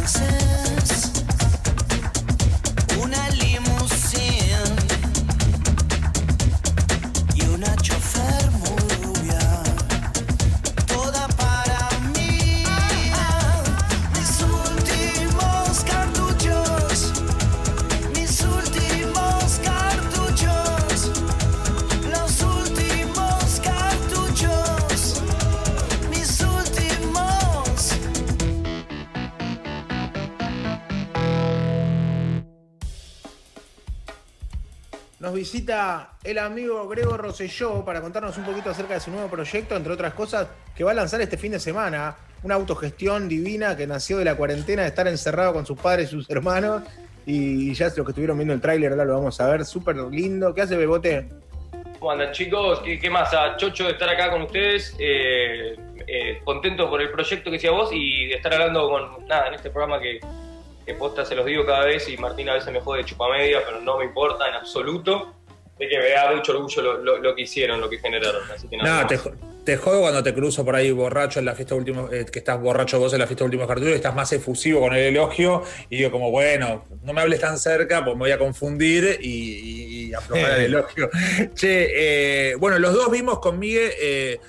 dancing Nos visita el amigo Grego Rosselló para contarnos un poquito acerca de su nuevo proyecto, entre otras cosas, que va a lanzar este fin de semana. Una autogestión divina que nació de la cuarentena de estar encerrado con sus padres y sus hermanos. Y ya es lo que estuvieron viendo el tráiler, ahora lo vamos a ver. Súper lindo. ¿Qué hace Bebote? ¿Cómo andan chicos? ¿Qué, más? A Chocho de estar acá con ustedes, eh, eh, contento por el proyecto que hacía vos y de estar hablando con, nada, en este programa que, que posta se los digo cada vez y Martín a veces me jode de chupamedia, pero no me importa en absoluto, de que me da mucho orgullo lo, lo- lo que hicieron, lo que generaron. Así que nada, No, te, te jodo cuando te cruzo por ahí borracho en la fiesta último, eh, que estás borracho vos en la fiesta últimos cartuchos y estás más efusivo con el elogio y digo como, bueno, no me hables tan cerca, pues me voy a confundir y, y- y aflojar el elogio. Che, eh, bueno, los dos vimos con Miguel, eh,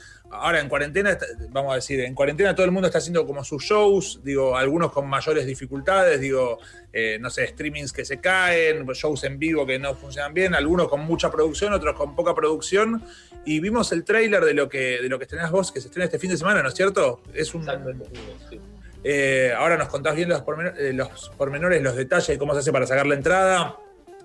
ahora en cuarentena, vamos a decir, en cuarentena todo el mundo está haciendo como sus shows, digo, algunos con mayores dificultades, digo, eh, no sé, streamings que se caen, shows en vivo que no funcionan bien, algunos con mucha producción, otros con poca producción. Y vimos el tráiler de lo que de lo que estrenás vos, que se estrena este fin de semana, ¿no es cierto? Es un. sí. eh, ahora nos contás bien eh, los pormenores, los detalles de cómo se hace para sacar la entrada.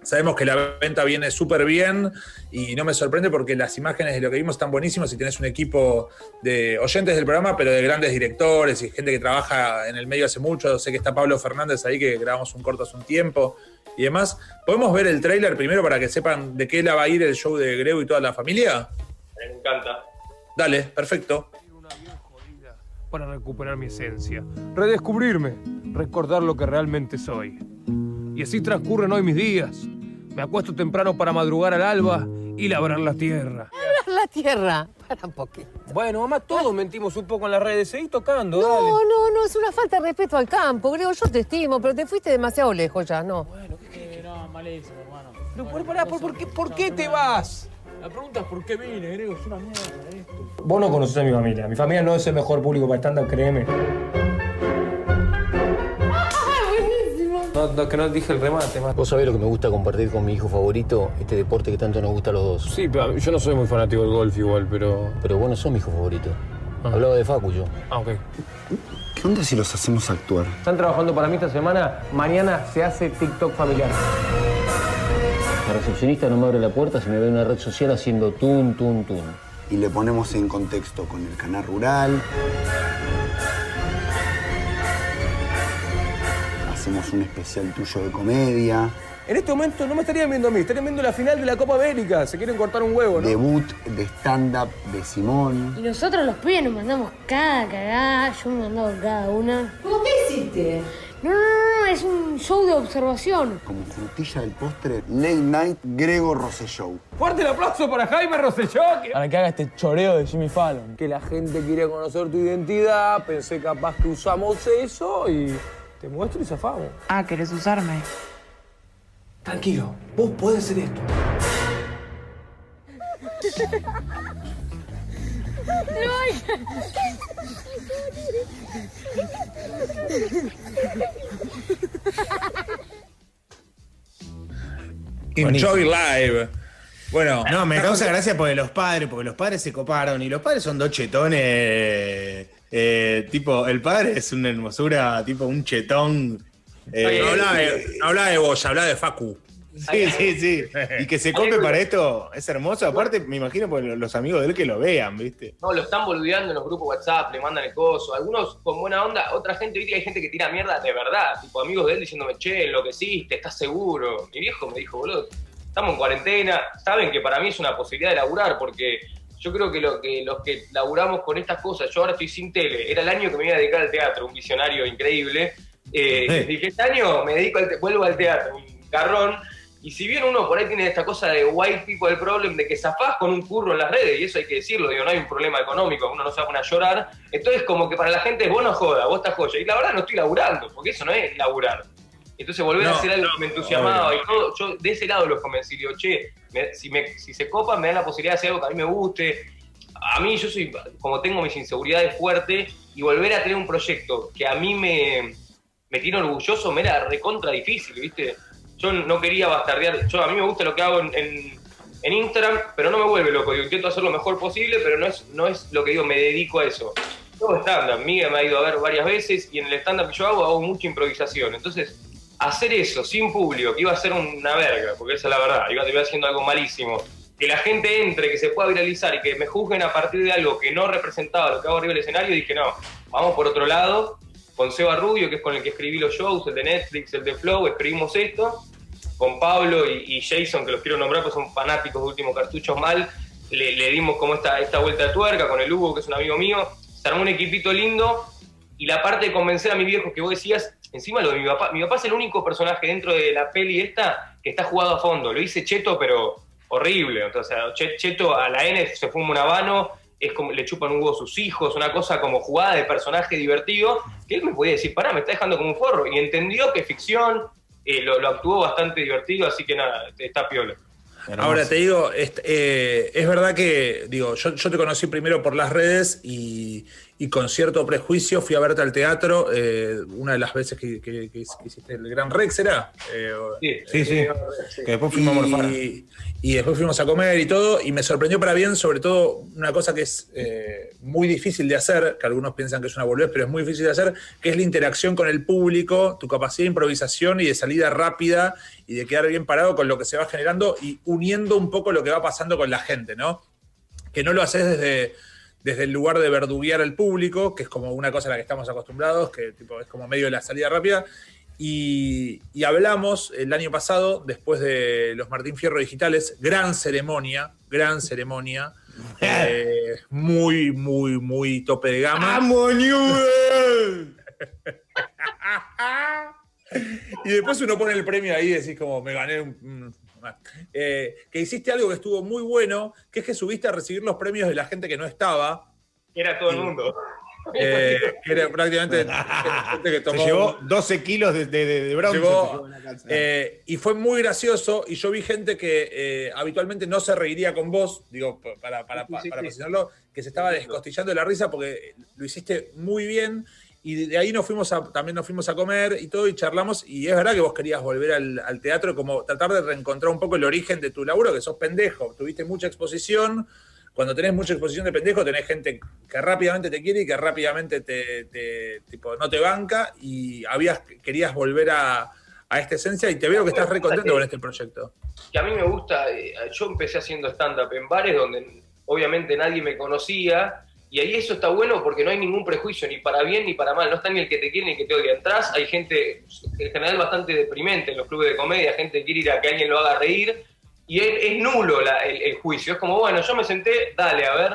Sabemos que la venta viene súper bien y no me sorprende porque las imágenes de lo que vimos están buenísimas y tenés un equipo de oyentes del programa, pero de grandes directores y gente que trabaja en el medio hace mucho. Sé que está Pablo Fernández ahí, que grabamos un corto hace un tiempo y demás. ¿Podemos ver el tráiler primero para que sepan de qué la va a ir el show de Grego y toda la familia? Me encanta. Dale, perfecto. para recuperar mi esencia, redescubrirme, recordar lo que realmente soy. Y así transcurren hoy mis días. Me acuesto temprano para madrugar al alba y labrar la tierra. La tierra. Para un poquito. Bueno, mamá, todos mentimos un poco en las redes. Seguí tocando, No, dale. no, no, es una falta de respeto al campo, Grego. Yo te estimo, pero te fuiste demasiado lejos ya, ¿no? no, malísimo, hermano. Pero, por, pará, por, por qué, ¿por qué te vas? La pregunta es por qué vine, Grego, es una mierda esto. Vos no conocés a mi familia. Mi familia no es el mejor público para stand-up, créeme. No, no, que no dije el remate, más. Vos sabés lo que me gusta compartir con mi hijo favorito, este deporte que tanto nos gusta a los dos. Sí, pero yo no soy muy fanático del golf igual, pero... Pero vos no sos mi hijo favorito. Hablaba de Facu yo. Ah, ok. ¿Qué onda si los hacemos actuar? Están trabajando para mí esta semana. Mañana se hace TikTok familiar. La recepcionista no me abre la puerta si me ve en una red social haciendo tun, tun, tun. Y le ponemos en contexto con el canal rural. Hacemos un especial tuyo de comedia. En este momento no me estarían viendo a mí, estarían viendo la final de la Copa América. Se quieren cortar un huevo, ¿no? Debut de stand-up de Simón. Y nosotros los pibes nos mandamos cada cagada, yo me he mandado cada una. ¿Cómo qué hiciste? No, no, no, no, es un show de observación. Como frutilla del postre, Late Night Grego Rosselló. Fuerte el aplauso para Jaime Rosselló. Que... Para que haga este choreo de Jimmy Fallon. que la gente quiere conocer tu identidad, pensé capaz que usamos eso y te muestro y zafamos. Ah, ¿querés usarme? Tranquilo, vos podés hacer esto. Enjoy Live. Bueno, No, me causa gracia porque los padres, porque los padres se coparon y los padres son dos chetones. Eh, tipo, el padre es una hermosura, tipo un chetón. eh, no hablaba de, no hablaba de vos, hablaba de Facu. Sí, sí, sí. Y que se cope para esto es hermoso. Aparte, me imagino por los amigos de él que lo vean, ¿viste? No, lo están boludeando en los grupos WhatsApp, le mandan el coso. Algunos con buena onda, otra gente, viste, hay gente que tira mierda de verdad. Tipo, amigos de él diciéndome, che, enloqueciste, ¿estás seguro? Mi viejo me dijo, boludo, estamos en cuarentena. Saben que para mí es una posibilidad de laburar, porque yo creo que, lo, que los que laburamos con estas cosas, yo ahora estoy sin tele, era el año que me iba a dedicar al teatro, un visionario increíble. Eh. Dije, este año me dedico al te- vuelvo al teatro, un carrón. Y si bien uno por ahí tiene esta cosa de white people problem, de que zafás con un curro en las redes, y eso hay que decirlo, digo, no hay un problema económico, uno no se va a poner a llorar, entonces como que para la gente es vos no joda, vos estás joya. Y la verdad no estoy laburando, porque eso no es laburar. Entonces volver a hacer algo que me entusiasmaba y todo, yo de ese lado los convencí, digo, che, me- si, me- si se copan me dan la posibilidad de hacer algo que a mí me guste. A mí yo soy, como tengo mis inseguridades fuertes, y volver a tener un proyecto que a mí me, me tiene orgulloso me era recontra difícil, ¿viste? Yo no quería bastardear, yo a mí me gusta lo que hago en, en- en Instagram, pero no me vuelve loco, digo, intento hacer lo mejor posible, pero no es, no es lo que digo, me dedico a eso. Todo stand-up, Miguel me ha ido a ver varias veces y en el stand-up que yo hago hago mucha improvisación, entonces hacer eso sin público, que iba a ser una verga, porque esa es la verdad, iba, iba haciendo algo malísimo, que la gente entre, que se pueda viralizar y que me juzguen a partir de algo que no representaba lo que hago arriba del escenario, dije no, vamos por otro lado, con Seba Rubio, que es con el que escribí los shows, el de Netflix, el de Flow, escribimos esto, con Pablo y, Jason, que los quiero nombrar, pues son fanáticos de Últimos Cartuchos Mal, le, le dimos como esta, esta vuelta de tuerca con el Hugo, que es un amigo mío, se armó un equipito lindo, y la parte de convencer a mi viejo que vos decías, encima lo de mi papá, mi papá es el único personaje dentro de la peli esta que está jugado a fondo, lo hice cheto, pero horrible, Che- cheto a la N se fuma un habano, es como le chupan un huevo a sus hijos, una cosa como jugada de personaje divertido, que él me podía decir, pará, me está dejando como un forro, y entendió que es ficción, eh, lo, actuó bastante divertido, así que nada, está piola. Ahora te digo, est- eh, es verdad que, digo, yo te conocí primero por las redes y, y con cierto prejuicio fui a verte al teatro eh, una de las veces que, que- que hiciste el Gran Rex, ¿era? Eh, o- Sí, sí. Que después fuimos a morfar. y, y después fuimos a comer y todo, y me sorprendió para bien, sobre todo, una cosa que es eh, muy difícil de hacer, que algunos piensan que es una boludez, pero es muy difícil de hacer, que es la interacción con el público, tu capacidad de improvisación y de salida rápida y de quedar bien parado con lo que se va generando y uniendo un poco lo que va pasando con la gente, ¿no? Que no lo haces desde, desde el lugar de verduguear al público, que es como una cosa a la que estamos acostumbrados, que tipo, es como medio de la salida rápida, y, y hablamos el año pasado, después de los Martín Fierro Digitales, gran ceremonia, gran ceremonia, eh, muy, muy, muy tope de gama. y después uno pone el premio ahí y decís como, me gané un... eh, que hiciste algo que estuvo muy bueno, que es que subiste a recibir los premios de la gente que no estaba. Era todo el mundo. eh, que era prácticamente gente que tomó Se llevó 12 kilos de, de, de- bronce. Llevó eh, y fue muy gracioso. Y yo vi gente que eh, habitualmente no se reiría con vos, digo, pa- para, para, para, para que se estaba descostillando de la risa porque lo hiciste muy bien. Y de ahí nos fuimos a, también nos fuimos a comer y todo, y charlamos. Y es verdad que vos querías volver al, teatro, como tratar de reencontrar un poco el origen de tu laburo, que sos pendejo. Tuviste mucha exposición. Cuando tenés mucha exposición de pendejo, tenés gente que rápidamente te quiere y que rápidamente te, te- tipo, no te banca. Y habías, querías volver a, a esta esencia y te veo que estás re contento con este proyecto. que a mí me gusta, eh, yo empecé haciendo stand-up en bares donde obviamente nadie me conocía, y ahí eso está bueno porque no hay ningún prejuicio, ni para bien ni para mal, no está ni el que te quiere ni el que te odia. Entrás, hay gente en general bastante deprimente en los clubes de comedia, gente que quiere ir a que alguien lo haga reír, y es, es nulo la- el, el juicio, es como, bueno, yo me senté, dale, a ver,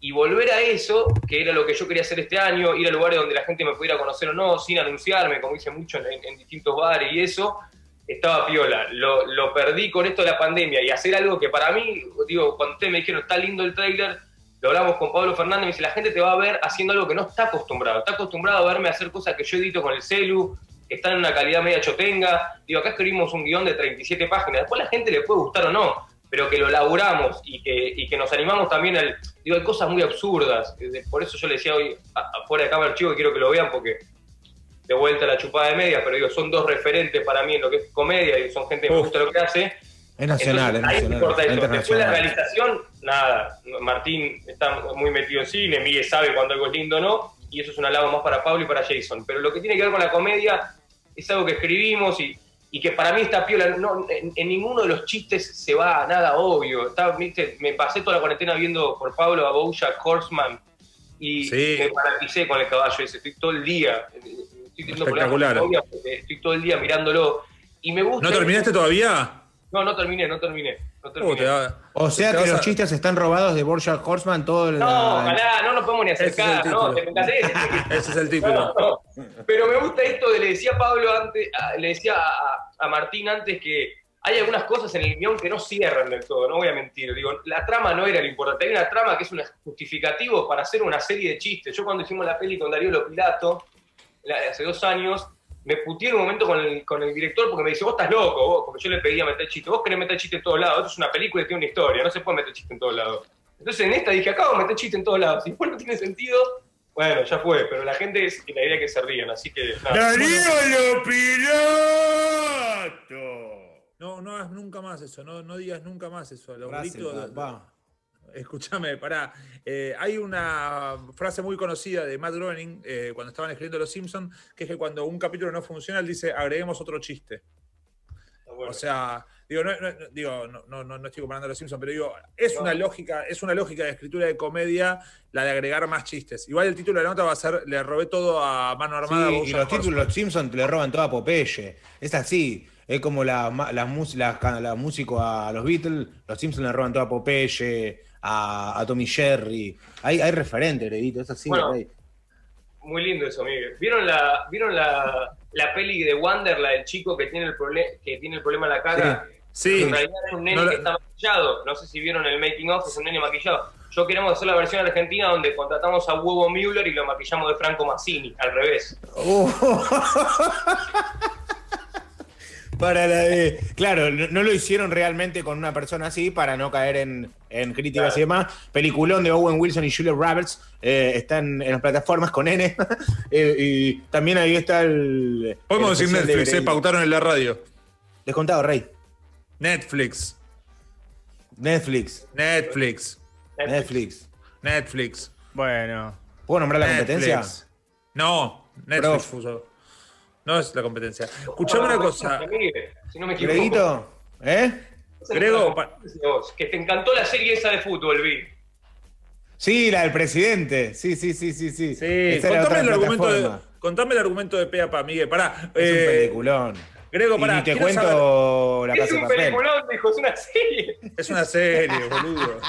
y volver a eso, que era lo que yo quería hacer este año, ir a lugares donde la gente me pudiera conocer o no, sin anunciarme, como hice mucho en, en distintos bares y eso, estaba piola. Lo, lo perdí con esto de la pandemia y hacer algo que para mí, digo, cuando ustedes me dijeron, está lindo el trailer, lo hablamos con Pablo Fernández, me dice, la gente te va a ver haciendo algo que no está acostumbrado. Está acostumbrado a verme hacer cosas que yo edito con el celu, que están en una calidad media chotenga. Digo, acá escribimos un guion de 37 páginas. Después la gente le puede gustar o no, pero que lo laburamos y que, y que nos animamos también al... Digo, hay cosas muy absurdas. Eh, Por eso yo le decía hoy, afuera de cámara chico, que quiero que lo vean porque de vuelta a la chupada de medias, pero digo, son dos referentes para mí en lo que es comedia y son gente que me gusta lo que hace. Es nacional, Entonces, es nacional. Después la realización, nada. Martín está muy metido en cine, Miguel sabe cuando algo es lindo o no, y eso es un halago más para Pablo y para Jason. Pero lo que tiene que ver con la comedia es algo que escribimos y, y que para mí está piola. No, en, en ninguno de los chistes se va nada obvio. Está, ¿viste? Me pasé toda la cuarentena viendo por Pablo a Bojack Horseman y Sí. me paralicé con el caballo ese. Estoy todo el día. Estoy Espectacular. Estoy todo el día mirándolo. Y me gusta. ¿No terminaste todavía? No, no terminé, no terminé. No O sea que los a- chistes están robados de Borja Horseman todo el. No, ojalá, no nos podemos ni Ese es el acercar, no, te decirte Ese es el título. No, no. Pero me gusta esto de, le decía a Pablo antes, a- le decía a, a Martín antes que hay algunas cosas en el guion que no cierran del todo, no voy a mentir. Digo, la trama no era lo importante. Hay una trama que es un justificativo para hacer una serie de chistes. Yo cuando hicimos la peli con Darío Lopilato, la- hace dos años, me puteé en un momento con el, con el director porque me dice, vos estás loco, vos, porque yo le pedía meter chiste. Vos querés meter chiste en todos lados. Esto es una película y tiene una historia, no se puede meter chiste en todos lados. Entonces en esta dije, acabo de meter chiste en todos lados. Si después no tiene sentido, bueno, ya fue. Pero la gente es la idea es que se rían, así que nada. No, no hagas nunca más eso, no, no digas nunca más eso. Los Frase, gritos- va. Escúchame, pará. Eh, hay una frase muy conocida de Matt Groening eh, cuando estaban escribiendo Los Simpsons, que es que cuando un capítulo no funciona, él dice, agreguemos otro chiste. O sea, digo, no, digo, no, no, no- no estoy comparando a Los Simpsons, pero digo, es una lógica, es una lógica de escritura de comedia la de agregar más chistes. Igual el título de la nota va a ser, le robé todo a mano armada. Sí, a y los títulos, Horseman". los Simpsons le roban toda a Popeye. Es así. Es como la, la, la, la músico a los Beatles, los Simpsons le roban toda a Popeye, a, a Tommy Jerry. Hay, hay referentes, Gredito, es así. Bueno. Muy lindo eso, Miguel. ¿Vieron la, ¿vieron la, la peli de Wander, la del chico que tiene el, prole- que tiene el problema en la cara? Sí. Sí. En realidad es un nene No la- que está maquillado. No sé si vieron el making of, es un nene maquillado. Yo queremos hacer la versión argentina donde contratamos a Huevo Müller y lo maquillamos de Franco Mazzini, al revés. Para la de. Claro, no, no lo hicieron realmente con una persona así para no caer en, en críticas y demás. Peliculón de Owen Wilson y Julia Roberts eh, están en las plataformas con N. Eh, y también ahí está el. Podemos el decir especial de Netflix, eh, Grey. pautaron en la radio. Descontado, Rey. Netflix. Netflix. Netflix. Netflix. Netflix. Bueno. ¿Puedo nombrar la Netflix. competencia? No, Netflix puso. No es la competencia. Escuchame una cosa. Si no me equivoco. Greguito, ¿eh? Grego, que te encantó la serie esa de fútbol, vi. Sí, la del presidente. Sí, sí, sí, sí, sí. Contame el, argumento de, contame el argumento de Pea Pa, Miguel. Pará. Es un eh, peliculón. Grego, Y pará. ni te cuento la Es casa de un papel. peliculón, dijo, es una serie. Es una serie, boludo.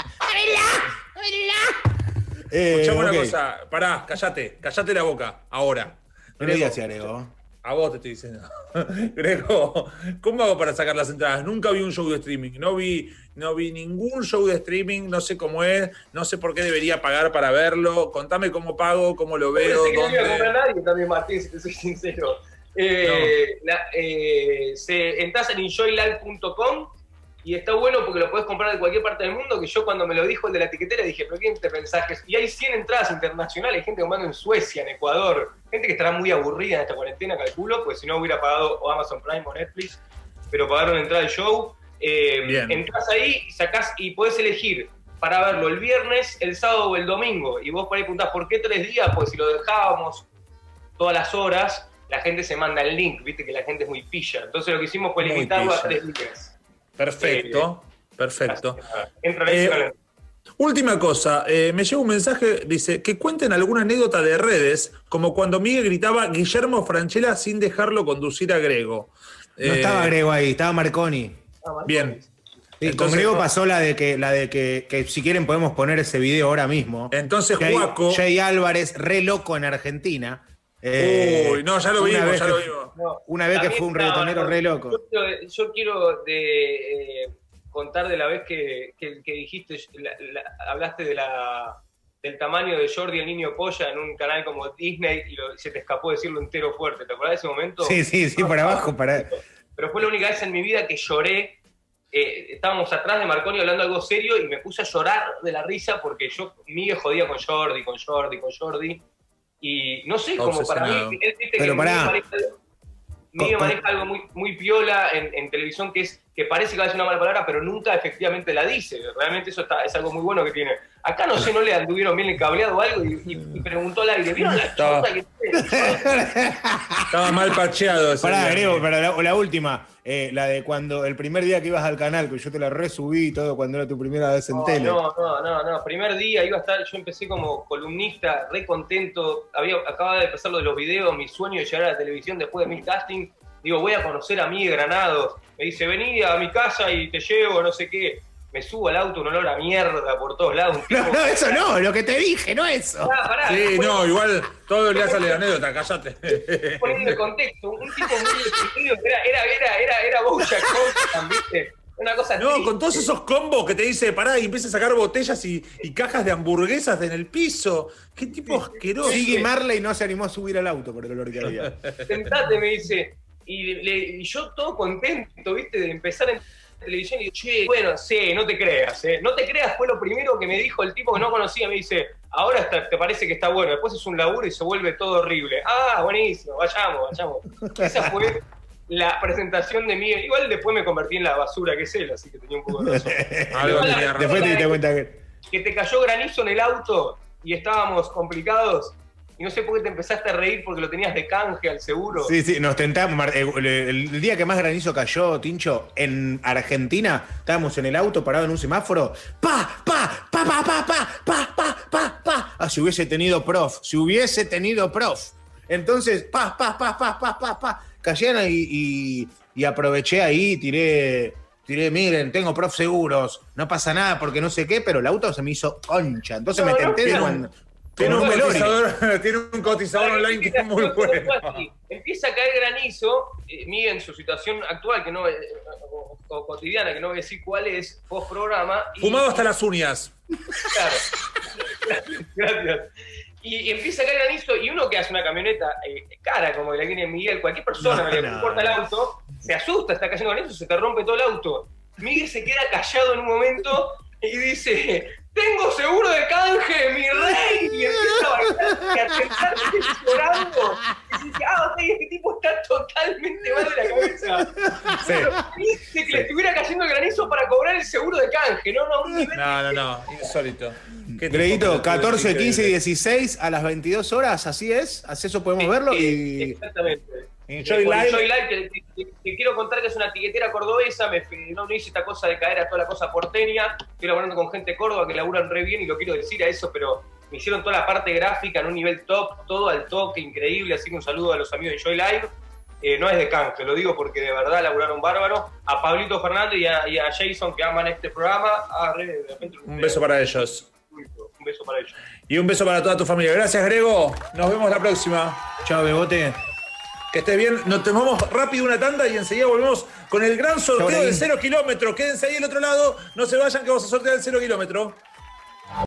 Eh, Escuchame una cosa. Pará, callate. Callate la boca. Ahora. No le digas Grego. A vos te estoy diciendo. Grego, ¿cómo hago para sacar las entradas? Nunca vi un show de streaming. No vi, no vi ningún show de streaming. No sé cómo es. No sé por qué debería pagar para verlo. Contame cómo pago, cómo lo veo, Pensé que no a dónde. nadie también, Martín, si te soy sincero. Eh, la- eh, se, entras en enjoylive.com y está bueno porque lo puedes comprar de cualquier parte del mundo, que yo cuando me lo dijo el de la etiquetera dije, pero ¿quién te pensás que es? Y hay 100 entradas internacionales, gente comprando en Suecia, en Ecuador, gente que estará muy aburrida en esta cuarentena, calculo, pues si no hubiera pagado o Amazon Prime o Netflix, pero pagaron entrada al show. Eh, entras ahí, sacás y podés elegir para verlo el viernes, el sábado o el domingo. Y vos por ahí preguntás, ¿por qué tres días? Pues si lo dejábamos todas las horas, la gente se manda el link, viste que la gente es muy pilla. Entonces lo que hicimos fue limitarlo a tres días. Perfecto. Perfecto. Entra ahí, Eh. Última cosa, eh, me llega un mensaje, dice, que cuenten alguna anécdota de redes, como cuando Miguel gritaba Guillermo Franchella sin dejarlo conducir a Grego. No Eh, estaba Grego ahí, estaba Marconi. Bien. Sí, con Grego pasó la de que, la de que, que si quieren podemos poner ese video ahora mismo. Entonces, Jay, Juaco- Jay Álvarez, re loco en Argentina. Eh, Uy, no, ya lo vimos, vez ya que- lo vimos. No, Una vez que fue un reggaetonero re loco. Yo quiero, yo quiero de, eh, contar de la vez que, que- que dijiste, la- la- hablaste de la, del tamaño de Jordi el niño polla en un canal como Disney y lo- se te escapó decirlo entero fuerte. ¿Te acordás de ese momento? Sí, sí, sí, para abajo, para. Pero fue la única vez en mi vida que lloré. Eh, estábamos atrás de Marconi hablando algo serio y me puse a llorar de la risa porque yo, Miguel jodía con Jordi, con Jordi, con Jordi. Y no sé, como para mí, él viste Pero que pará. Miguel maneja algo muy, muy piola en, en televisión que es que parece que va a decir una mala palabra, pero nunca efectivamente la dice. Realmente eso está, es algo muy bueno que tiene. Acá no sé, no le anduvieron bien el cableado o algo y, y- y preguntó al aire, ¿vieron la Estaba- chota que tiene? Estaba mal pacheado. ese Pará. Grego, para la, la última, eh, la de cuando el primer día que ibas al canal, que yo te la resubí y todo cuando era tu primera vez en No, tele. No, no, no, no. Primer día iba a estar, yo empecé como columnista, re contento. Había, acababa de pasar lo de los videos, mi sueño de llegar a la televisión después de mil casting. Digo, voy a conocer a mí de Granados. Me dice, vení a mi casa y te llevo, no sé qué. Me subo al auto, un olor a mierda por todos lados. un No, tipo- no, eso no, lo que te dije, no eso. Ah, pará, Sí, no, igual todo le sale la anécdota, cállate. poniendo de contexto, un tipo muy deprimido, era, era, era, era, era Bojack Horseman, ¿viste? Una cosa No, triste. con todos esos combos que te dice, pará, y empieza a sacar botellas y, y cajas de hamburguesas en el piso. Qué tipo asqueroso. Siggy Marley no se animó a subir al auto por el olor que había. sentate, me dice. Y, le- y yo todo contento, ¿viste? De empezar en televisión y che, bueno, sí, no te creas, ¿eh? No te creas fue lo primero que me dijo el tipo que no conocía. Me dice, ahora está- te parece que está bueno, después es un laburo y se vuelve todo horrible. Ah, buenísimo, vayamos, vayamos. Esa fue la presentación de mí. Igual después me convertí en la basura que es él, así que tenía un poco de razón. Algo Igual la- tenía razón. Después te diste cuenta que. que te cayó granizo en el auto y estábamos complicados. Y no sé por qué te empezaste a reír porque lo tenías de canje al seguro. Sí, sí, nos tentamos. Eh, El, el día que más granizo cayó, Tincho, en Argentina, estábamos en el auto parado en un semáforo. ¡Pa! ¡Pa! ¡Pa! ¡Pa! ¡Pa! ¡Pa! ¡Pa! ¡Pa! ¡Pa! ¡Pa! Ah, si hubiese tenido prof, si hubiese tenido prof. Entonces, pa, pa, pa, pa, pa, pa, pa. Cayeron y, y, y aproveché ahí, tiré, tiré, miren, tengo prof seguros, no pasa nada porque no sé qué, pero el auto se me hizo concha. Entonces No, me no, tenté de pero- cuando. Tiene un, cotizador, tiene un cotizador online que es muy bueno. Empieza a caer granizo, eh, Miguel en su situación actual, que no, eh, o, o cotidiana, que no voy a decir cuál es, post programa. y- Fumado hasta las uñas. Claro. Gracias. Y empieza a caer granizo y uno que hace una camioneta eh, cara como la que tiene Miguel, cualquier persona No, que le importa el auto, se asusta, está cayendo granizo, se te rompe todo el auto. Miguel se queda callado en un momento y dice, tengo seguro de canje, mi rey. Y empieza a bailar y a pensar que llorando. Y dice, ah, ok, este tipo está totalmente mal de la cabeza. Sí. Dice que le estuviera cayendo granizo para cobrar el seguro de canje, no, no, un nivel No, no, no, insólito. ¿Qué tipo Greguito, de- 14, 15 y increíble. 16 a las 22 horas, así es, así eso podemos verlo y Exactamente. Enjoy Por Live. Enjoy Live, que, que- que quiero contar que es una tiquetera cordobesa, me, no, no hice esta cosa de caer a toda la cosa porteña, estoy hablando con gente de Córdoba que laburan re bien y lo quiero decir a eso, pero me hicieron toda la parte gráfica en un nivel top, todo al toque, increíble, así que un saludo a los amigos de Enjoy Live. Eh, no es de canje, lo digo porque de verdad laburaron bárbaro. A Pablito Fernández y a, y a Jason que aman este programa. Ah, re, de repente- Un beso para ellos. Un beso para ellos. Y un beso para toda tu familia. Gracias, Grego. Nos vemos la próxima. Chao, Bebote. Que estés bien. Nos tomamos rápido una tanda y enseguida volvemos con el gran sorteo Greg. cero kilómetro. Quédense ahí al otro lado. No se vayan que vamos a sortear el cero kilómetro.